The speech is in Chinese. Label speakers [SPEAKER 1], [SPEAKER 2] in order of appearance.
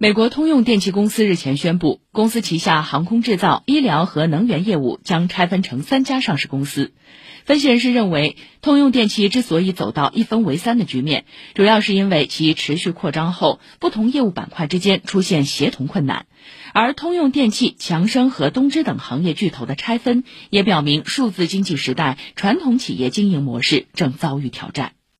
[SPEAKER 1] 美国通用电气公司日前宣布公司旗下航空制造医疗和能源业务将拆分成三家上市公司。分析人士认为通用电气之所以走到一分为三的局面主要是因为其持续扩张后不同业务板块之间出现协同困难。而通用电气强生和东芝等行业巨头的拆分也表明数字经济时代传统企业经营模式正遭遇挑战。